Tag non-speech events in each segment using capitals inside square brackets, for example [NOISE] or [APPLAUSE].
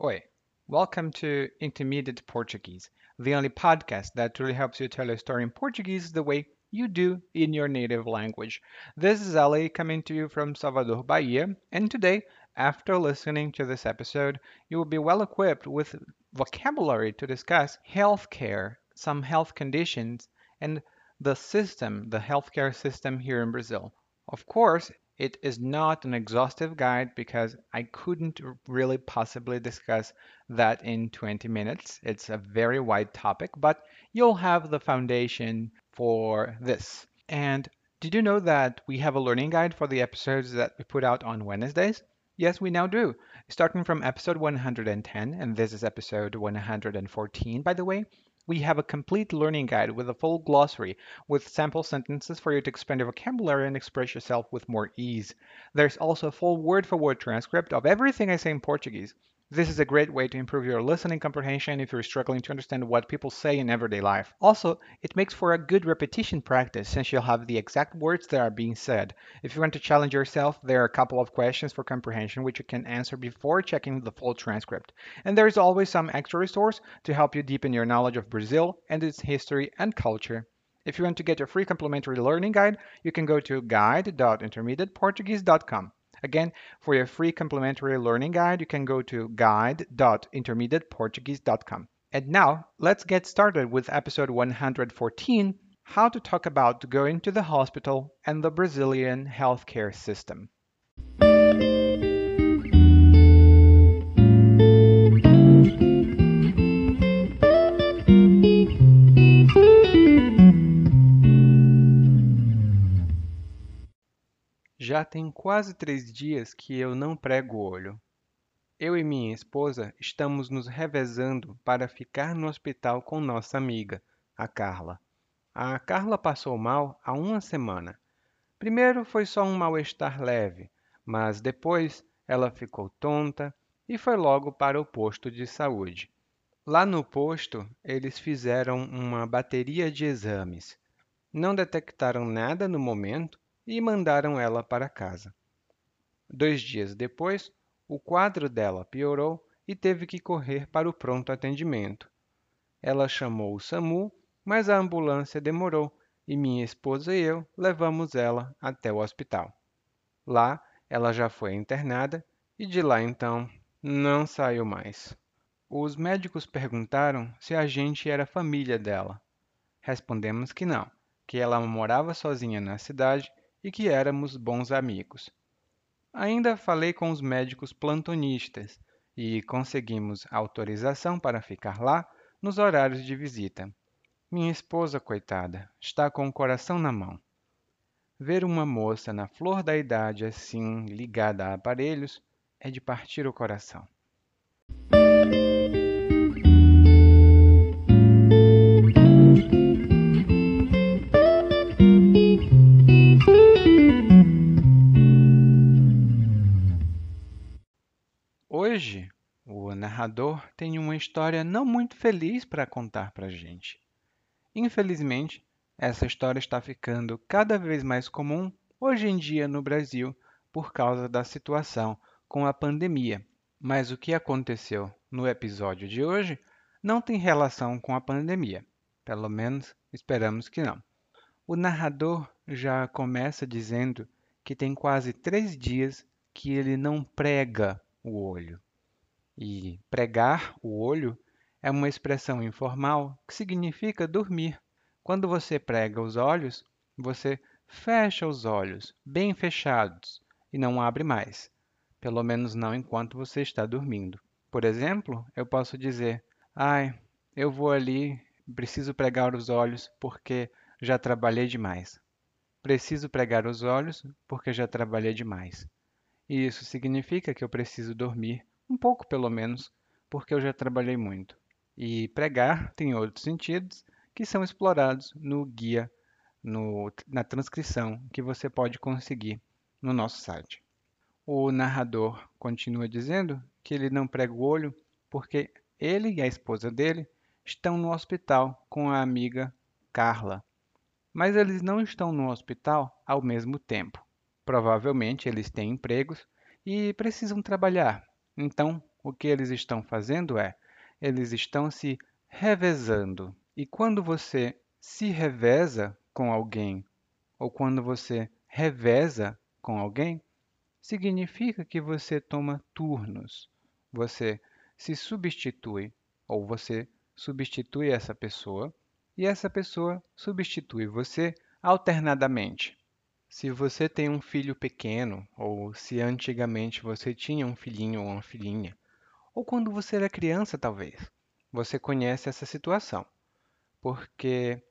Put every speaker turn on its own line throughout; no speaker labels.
Oi, welcome to Intermediate Portuguese, the only podcast that really helps you tell a story in Portuguese the way you do in your native language. This is Ali coming to you from Salvador, Bahia, and today, after listening to this episode, you will be well equipped with vocabulary to discuss healthcare, some health conditions, and the system, the healthcare system here in Brazil. Of course, it is not an exhaustive guide because I couldn't really possibly discuss that in 20 minutes. It's a very wide topic, but you'll have the foundation for this. And did you know that we have a learning guide for the episodes that we put out on Wednesdays? Yes, we now do. Starting from episode 110, and this is episode 114, by the way, we have a complete learning guide with a full glossary with sample sentences for you to expand your vocabulary and express yourself with more ease. There's also a full word for word transcript of everything I say in Portuguese. This is a great way to improve your listening comprehension if you're struggling to understand what people say in everyday life. Also, it makes for a good repetition practice since you'll have the exact words that are being said. If you want to challenge yourself, there are a couple of questions for comprehension which you can answer before checking the full transcript. And there is always some extra resource to help you deepen your knowledge of Brazil and its history and culture. If you want to get your free complimentary learning guide, you can go to guide.intermediateportuguese.com. Again, for your free complimentary learning guide, you can go to guide.intermediateportuguese.com. And now, let's get started with episode 114 How to Talk About Going to the Hospital and the Brazilian Healthcare System. Já tem quase três dias que eu não prego o olho. Eu e minha esposa estamos nos revezando para ficar no hospital com nossa amiga, a Carla. A Carla passou mal há uma semana. Primeiro foi só um mal-estar leve, mas depois ela ficou tonta e foi logo para o posto de saúde. Lá no posto, eles fizeram uma bateria de exames. Não detectaram nada no momento e mandaram ela para casa. Dois dias depois, o quadro dela piorou e teve que correr para o pronto atendimento. Ela chamou o SAMU, mas a ambulância demorou e minha esposa e eu levamos ela até o hospital. Lá, ela já foi internada e de lá então não saiu mais. Os médicos perguntaram se a gente era família dela. Respondemos que não, que ela morava sozinha na cidade e que éramos bons amigos. Ainda falei com os médicos plantonistas e conseguimos autorização para ficar lá nos horários de visita. Minha esposa, coitada, está com o coração na mão. Ver uma moça na flor da idade assim, ligada a aparelhos, é de partir o coração. Hoje, o narrador tem uma história não muito feliz para contar para a gente. Infelizmente, essa história está ficando cada vez mais comum hoje em dia no Brasil por causa da situação com a pandemia. Mas o que aconteceu no episódio de hoje não tem relação com a pandemia. Pelo menos esperamos que não. O narrador já começa dizendo que tem quase três dias que ele não prega o olho. E pregar o olho é uma expressão informal que significa dormir. Quando você prega os olhos, você fecha os olhos bem fechados e não abre mais, pelo menos não enquanto você está dormindo. Por exemplo, eu posso dizer: "Ai, eu vou ali, preciso pregar os olhos porque já trabalhei demais." Preciso pregar os olhos porque já trabalhei demais. E isso significa que eu preciso dormir um pouco pelo menos, porque eu já trabalhei muito. E pregar tem outros sentidos que são explorados no guia, no, na transcrição que você pode conseguir no nosso site. O narrador continua dizendo que ele não prega o olho porque ele e a esposa dele estão no hospital com a amiga Carla. Mas eles não estão no hospital ao mesmo tempo. Provavelmente eles têm empregos e precisam trabalhar, então, o que eles estão fazendo é, eles estão se revezando. E quando você se reveza com alguém, ou quando você reveza com alguém, significa que você toma turnos, você se substitui, ou você substitui essa pessoa, e essa pessoa substitui você alternadamente. Se você tem um filho pequeno, ou se antigamente você tinha um filhinho ou uma filhinha, ou quando você era criança, talvez, você conhece essa situação, porque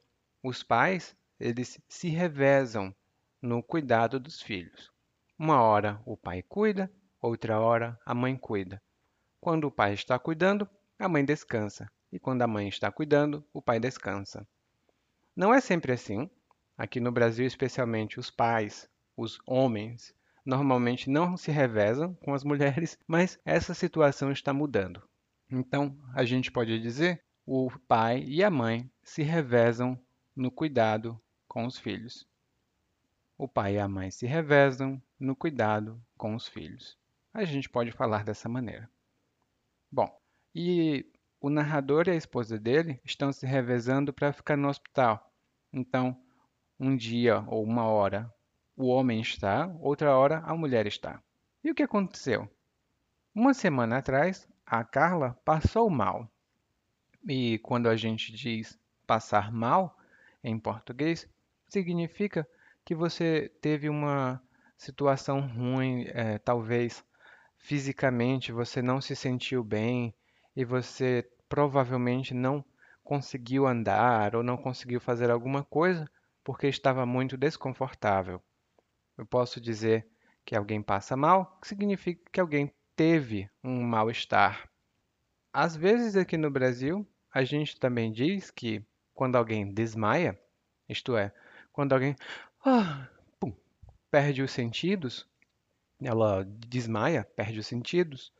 os pais, eles se revezam no cuidado dos filhos. Uma hora o pai cuida, outra hora a mãe cuida. Quando o pai está cuidando, a mãe descansa, e quando a mãe está cuidando, o pai descansa. Não é sempre assim. Aqui no Brasil, especialmente, os pais, os homens, normalmente não se revezam com as mulheres, [LAUGHS] mas essa situação está mudando. Então, a gente pode dizer o pai e a mãe se revezam no cuidado com os filhos. O pai e a mãe se revezam no cuidado com os filhos. A gente pode falar dessa maneira. Bom, e o narrador e a esposa dele estão se revezando para ficar no hospital. Então, um dia ou uma hora o homem está, outra hora a mulher está. E o que aconteceu? Uma semana atrás, a Carla passou mal. E quando a gente diz passar mal em português, significa que você teve uma situação ruim, é, talvez fisicamente você não se sentiu bem e você provavelmente não conseguiu andar ou não conseguiu fazer alguma coisa porque estava muito desconfortável. Eu posso dizer que alguém passa mal, que significa que alguém teve um mal-estar. Às vezes aqui no Brasil, a gente também diz que quando alguém desmaia, isto é, quando alguém ah, pum, perde os sentidos, ela desmaia, perde os sentidos,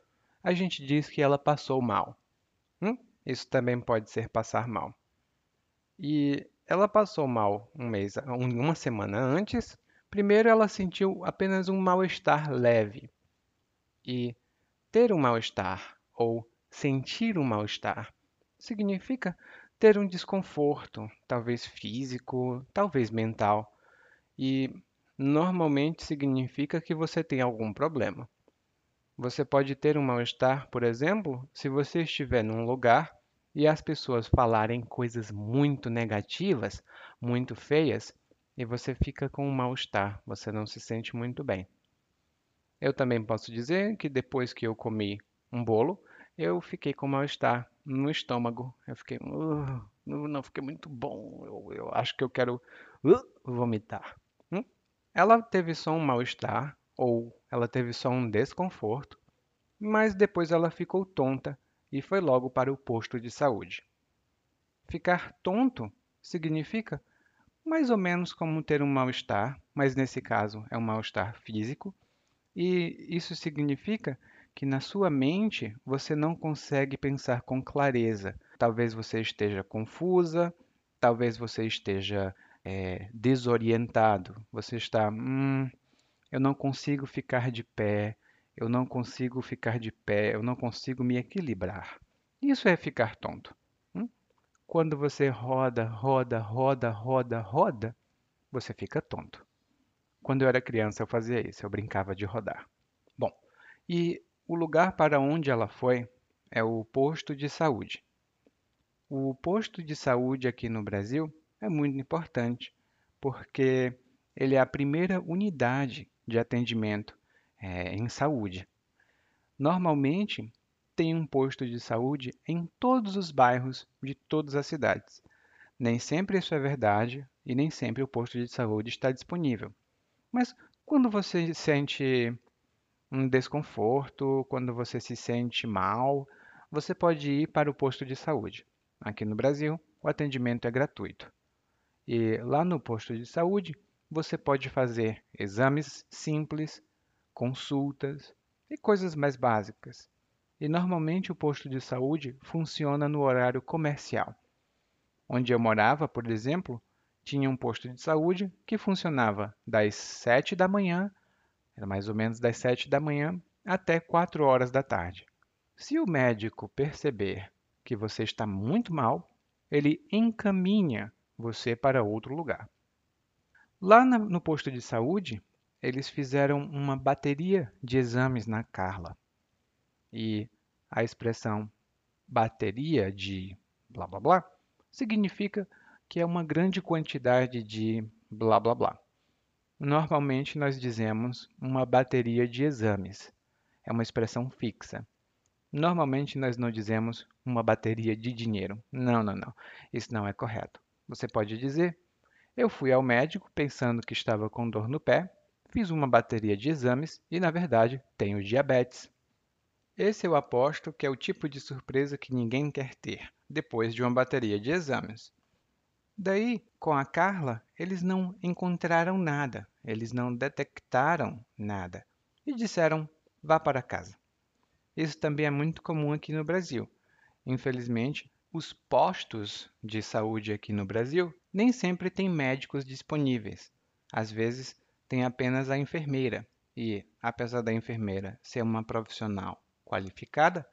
a gente diz que ela passou mal. Hum? Isso também pode ser passar mal. E ela passou mal um mês, uma semana antes. Primeiro, ela sentiu apenas um mal-estar leve. E ter um mal-estar ou sentir um mal-estar significa ter um desconforto, talvez físico, talvez mental. E normalmente significa que você tem algum problema. Você pode ter um mal-estar, por exemplo, se você estiver num lugar e as pessoas falarem coisas muito negativas, muito feias, e você fica com um mal-estar, você não se sente muito bem. Eu também posso dizer que depois que eu comi um bolo, eu fiquei com mal-estar no estômago. Eu fiquei, uh, não fiquei muito bom. Eu, eu acho que eu quero uh, vomitar. Hum? Ela teve só um mal-estar ou ela teve só um desconforto, mas depois ela ficou tonta e foi logo para o posto de saúde. Ficar tonto significa mais ou menos como ter um mal-estar, mas nesse caso é um mal-estar físico, e isso significa que na sua mente você não consegue pensar com clareza. Talvez você esteja confusa, talvez você esteja é, desorientado. Você está, hum, eu não consigo ficar de pé, eu não consigo ficar de pé, eu não consigo me equilibrar. Isso é ficar tonto. Hum? Quando você roda, roda, roda, roda, roda, você fica tonto. Quando eu era criança, eu fazia isso, eu brincava de rodar. Bom, e o lugar para onde ela foi é o posto de saúde. O posto de saúde aqui no Brasil é muito importante, porque ele é a primeira unidade de atendimento é, em saúde. Normalmente, tem um posto de saúde em todos os bairros de todas as cidades. Nem sempre isso é verdade e nem sempre o posto de saúde está disponível. Mas quando você sente um desconforto, quando você se sente mal, você pode ir para o posto de saúde. Aqui no Brasil, o atendimento é gratuito. E lá no posto de saúde, você pode fazer exames simples, consultas e coisas mais básicas. E normalmente o posto de saúde funciona no horário comercial. Onde eu morava, por exemplo, tinha um posto de saúde que funcionava das 7 da manhã era mais ou menos das 7 da manhã até 4 horas da tarde. Se o médico perceber que você está muito mal, ele encaminha você para outro lugar. Lá no posto de saúde, eles fizeram uma bateria de exames na Carla. E a expressão bateria de blá blá blá significa que é uma grande quantidade de blá blá blá. Normalmente nós dizemos uma bateria de exames. É uma expressão fixa. Normalmente nós não dizemos uma bateria de dinheiro. Não, não, não. Isso não é correto. Você pode dizer: Eu fui ao médico pensando que estava com dor no pé, fiz uma bateria de exames e, na verdade, tenho diabetes. Esse eu aposto que é o tipo de surpresa que ninguém quer ter depois de uma bateria de exames. Daí, com a Carla, eles não encontraram nada, eles não detectaram nada e disseram: vá para casa. Isso também é muito comum aqui no Brasil. Infelizmente, os postos de saúde aqui no Brasil nem sempre têm médicos disponíveis. Às vezes, tem apenas a enfermeira. E, apesar da enfermeira ser uma profissional qualificada,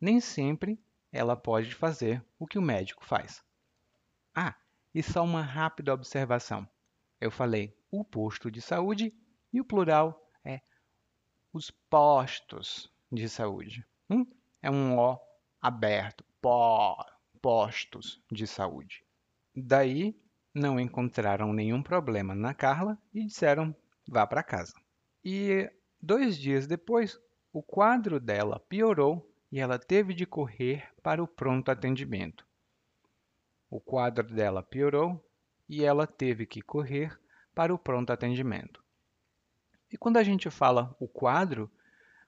nem sempre ela pode fazer o que o médico faz. Ah, e só uma rápida observação. Eu falei o posto de saúde e o plural é os postos de saúde. Hum? É um O aberto, pó, postos de saúde. Daí não encontraram nenhum problema na Carla e disseram vá para casa. E dois dias depois, o quadro dela piorou e ela teve de correr para o pronto atendimento. O quadro dela piorou e ela teve que correr para o pronto atendimento. E quando a gente fala o quadro,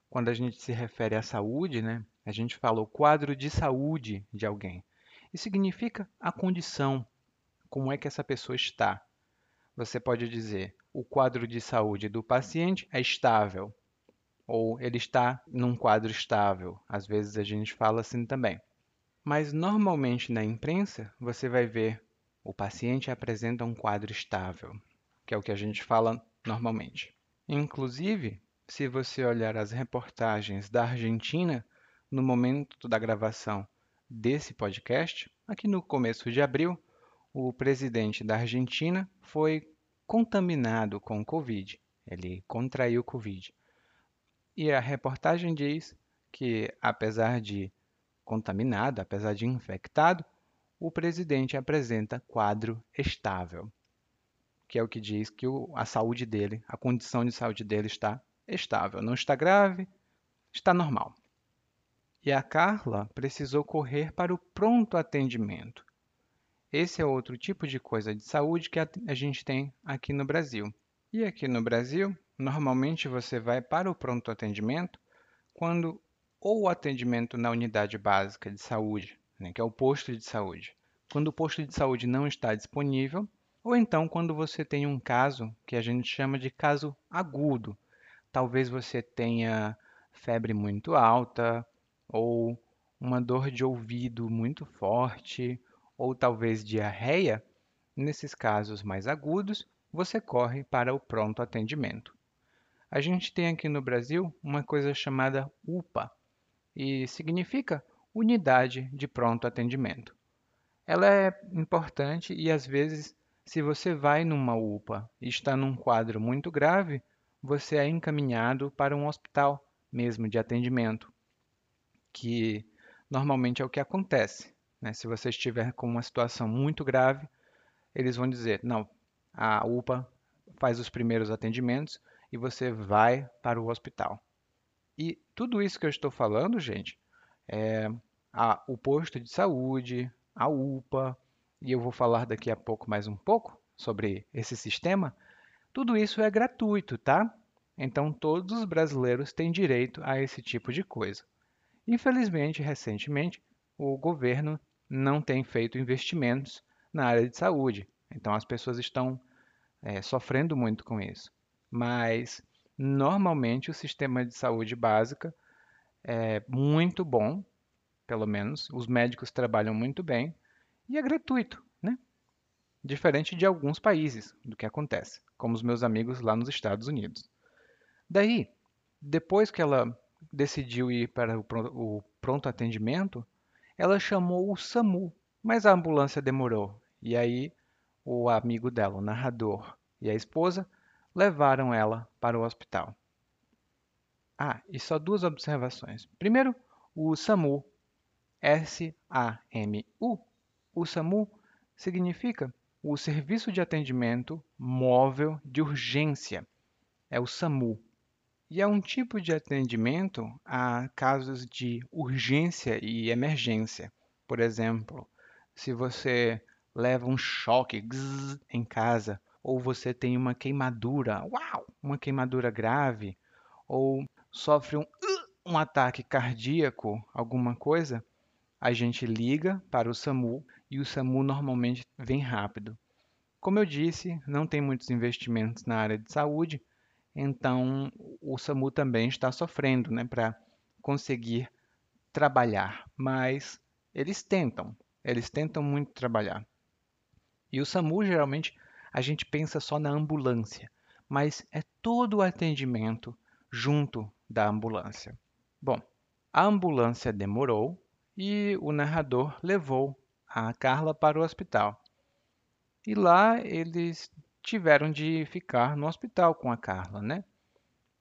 quando a gente se refere à saúde, né, a gente fala o quadro de saúde de alguém. E significa a condição, como é que essa pessoa está. Você pode dizer, o quadro de saúde do paciente é estável, ou ele está num quadro estável. Às vezes a gente fala assim também. Mas normalmente na imprensa você vai ver o paciente apresenta um quadro estável, que é o que a gente fala normalmente. Inclusive, se você olhar as reportagens da Argentina no momento da gravação desse podcast, aqui no começo de abril, o presidente da Argentina foi contaminado com Covid. Ele contraiu Covid. E a reportagem diz que, apesar de contaminado, apesar de infectado, o presidente apresenta quadro estável, que é o que diz que o, a saúde dele, a condição de saúde dele está estável. Não está grave, está normal. E a Carla precisou correr para o pronto atendimento. Esse é outro tipo de coisa de saúde que a, gente tem aqui no Brasil. E aqui no Brasil, Normalmente você vai para o pronto atendimento quando ou o atendimento na unidade básica de saúde, né, que é o posto de saúde, quando o posto de saúde não está disponível, ou então quando você tem um caso que a gente chama de caso agudo. Talvez você tenha febre muito alta, ou uma dor de ouvido muito forte, ou talvez diarreia. Nesses casos mais agudos, você corre para o pronto atendimento. A gente tem aqui no Brasil uma coisa chamada UPA, e significa Unidade de Pronto Atendimento. Ela é importante e às vezes, se você vai numa UPA e está num quadro muito grave, você é encaminhado para um hospital mesmo de atendimento, que normalmente é o que acontece. Né? Se você estiver com uma situação muito grave, eles vão dizer: não, a UPA faz os primeiros atendimentos e você vai para o hospital. E tudo isso que eu estou falando, gente, é a, o posto de saúde, a UPA, e eu vou falar daqui a pouco mais um pouco sobre esse sistema, tudo isso é gratuito, tá? Então todos os brasileiros têm direito a esse tipo de coisa. Infelizmente, recentemente, o governo não tem feito investimentos na área de saúde, então as pessoas estão é, sofrendo muito com isso mas normalmente o sistema de saúde básica é muito bom, pelo menos, os médicos trabalham muito bem e é gratuito, né? Diferente de alguns países do que acontece, como os meus amigos lá nos Estados Unidos. Daí, depois que ela decidiu ir para o pronto atendimento, ela chamou o SAMU, mas a ambulância demorou. E aí o amigo dela, o narrador, e a esposa levaram ela para o hospital. Ah, e só duas observações. Primeiro, o SAMU, S-A-M-U, o SAMU significa o Serviço de Atendimento Móvel de Urgência, é o SAMU. E é um tipo de atendimento a casos de urgência e emergência. Por exemplo, se você leva um choque em casa, ou você tem uma queimadura, uau, uma queimadura grave, ou sofre um, um ataque cardíaco, alguma coisa, a gente liga para o SAMU e o SAMU normalmente vem rápido. Como eu disse, não tem muitos investimentos na área de saúde, então o SAMU também está sofrendo né, para conseguir trabalhar, mas eles tentam, eles tentam muito trabalhar. E o SAMU geralmente a gente pensa só na ambulância, mas é todo o atendimento junto da ambulância. Bom, a ambulância demorou e o narrador levou a Carla para o hospital. E lá eles tiveram de ficar no hospital com a Carla, né?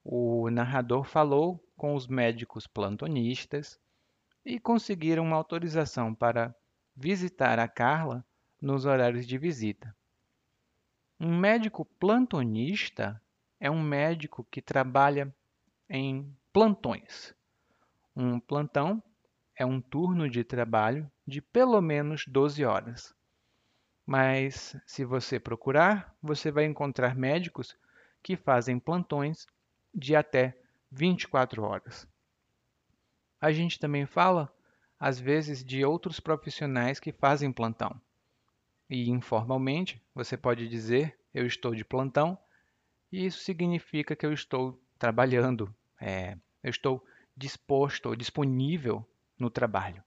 O narrador falou com os médicos plantonistas e conseguiram uma autorização para visitar a Carla nos horários de visita. Um médico plantonista é um médico que trabalha em plantões. Um plantão é um turno de trabalho de pelo menos 12 horas. Mas se você procurar, você vai encontrar médicos que fazem plantões de até 24 horas. A gente também fala, às vezes, de outros profissionais que fazem plantão. E informalmente, você pode dizer: Eu estou de plantão, e isso significa que eu estou trabalhando, é, eu estou disposto ou disponível no trabalho.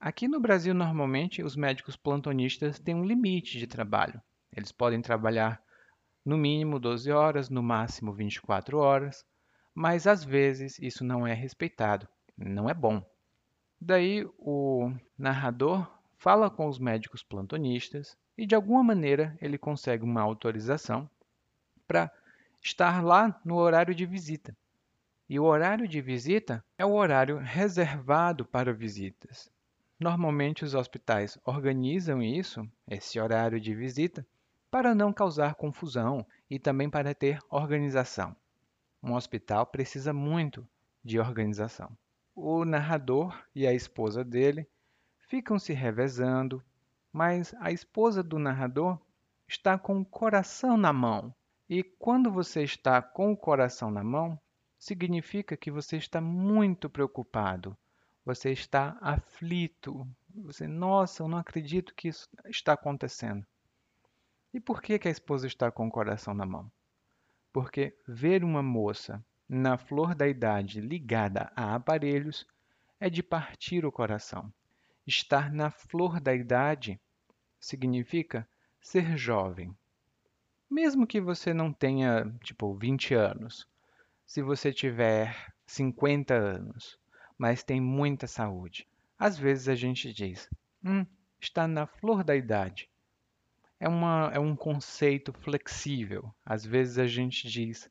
Aqui no Brasil, normalmente, os médicos plantonistas têm um limite de trabalho. Eles podem trabalhar no mínimo 12 horas, no máximo 24 horas, mas às vezes isso não é respeitado, não é bom. Daí o narrador fala com os médicos plantonistas e de alguma maneira ele consegue uma autorização para estar lá no horário de visita. E o horário de visita é o horário reservado para visitas. Normalmente os hospitais organizam isso, esse horário de visita, para não causar confusão e também para ter organização. Um hospital precisa muito de organização. O narrador e a esposa dele ficam se revezando, mas a esposa do narrador está com o coração na mão. E quando você está com o coração na mão, significa que você está muito preocupado você está aflito. Você, nossa, eu não acredito que isso está acontecendo. E por que, que a esposa está com o coração na mão? Porque ver uma moça na flor da idade ligada a aparelhos é de partir o coração. Estar na flor da idade significa ser jovem. Mesmo que você não tenha, tipo, 20 anos, se você tiver 50 anos, mas tem muita saúde. Às vezes a gente diz, hum, está na flor da idade. É, uma, é um conceito flexível. Às vezes a gente diz,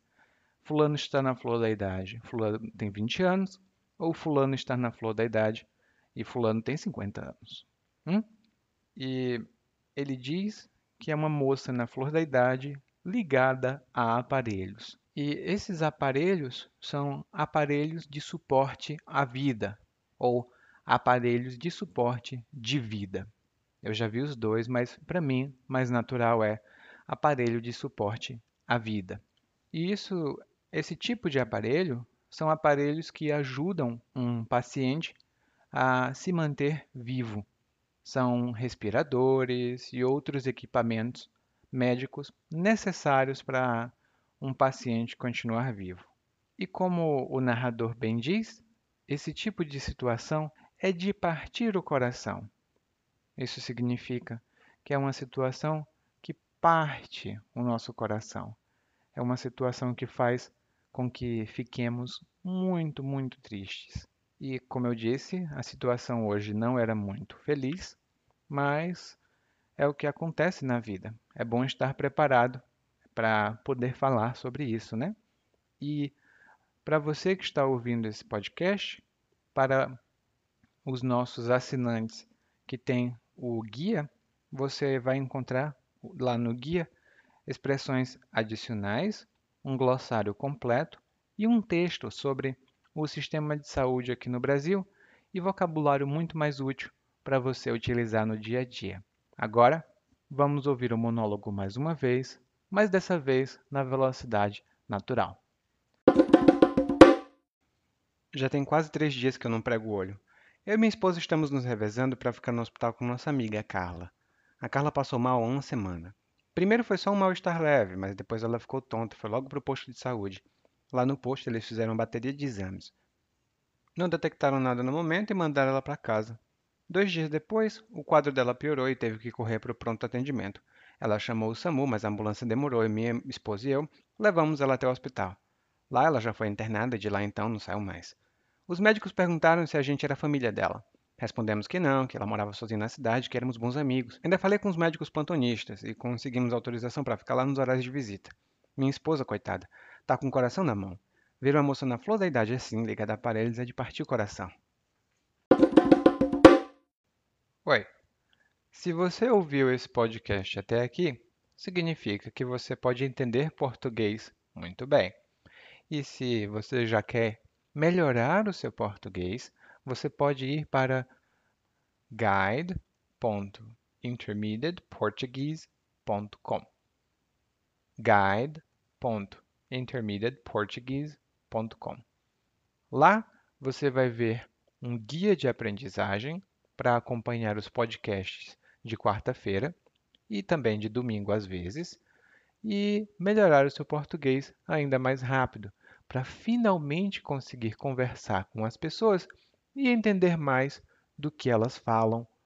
fulano está na flor da idade, fulano tem 20 anos, ou fulano está na flor da idade e fulano tem 50 anos. Hum? E ele diz que é uma moça na flor da idade ligada a aparelhos. E esses aparelhos são aparelhos de suporte à vida ou aparelhos de suporte de vida. Eu já vi os dois, mas para mim mais natural é aparelho de suporte à vida. E isso, esse tipo de aparelho são aparelhos que ajudam um paciente a se manter vivo. São respiradores e outros equipamentos médicos necessários para um paciente continuar vivo. E como o narrador bem diz, esse tipo de situação é de partir o coração. Isso significa que é uma situação que parte o nosso coração. É uma situação que faz com que fiquemos muito, muito tristes. E, como eu disse, a situação hoje não era muito feliz, mas é o que acontece na vida. É bom estar preparado para poder falar sobre isso, né? E para você que está ouvindo esse podcast, para os nossos assinantes que têm o guia, você vai encontrar lá no guia expressões adicionais, um glossário completo e um texto sobre o sistema de saúde aqui no Brasil e vocabulário muito mais útil para você utilizar no dia a dia. Agora, vamos ouvir o monólogo mais uma vez, mas dessa vez na velocidade natural. Já tem quase três dias que eu não prego o olho. Eu e minha esposa estamos nos revezando para ficar no hospital com nossa amiga, Carla. A Carla passou mal há uma semana. Primeiro foi só um mal-estar leve, mas depois ela ficou tonta foi logo para o posto de saúde. Lá no posto eles fizeram uma bateria de exames. Não detectaram nada no momento e mandaram ela para casa. Dois dias depois, o quadro dela piorou e teve que correr para o pronto atendimento. Ela chamou o SAMU, mas a ambulância demorou e minha esposa e eu levamos ela até o hospital. Lá ela já foi internada e de lá então não saiu mais. Os médicos perguntaram se a gente era família dela. Respondemos que não, que ela morava sozinha na cidade, que éramos bons amigos. Ainda falei com os médicos plantonistas e conseguimos autorização para ficar lá nos horários de visita. Minha esposa, coitada, tá com o coração na mão. Ver uma moça na flor da idade assim, ligada a aparelhos, é de partir o coração. Oi. Se você ouviu esse podcast até aqui, significa que você pode entender português muito bem. E se você já quer melhorar o seu português, você pode ir para guide.intermediateportuguese.com guide.intermediateportuguese.com Lá você vai ver um guia de aprendizagem para acompanhar os podcasts de quarta-feira e também de domingo às vezes, e melhorar o seu português ainda mais rápido, para finalmente conseguir conversar com as pessoas e entender mais do que elas falam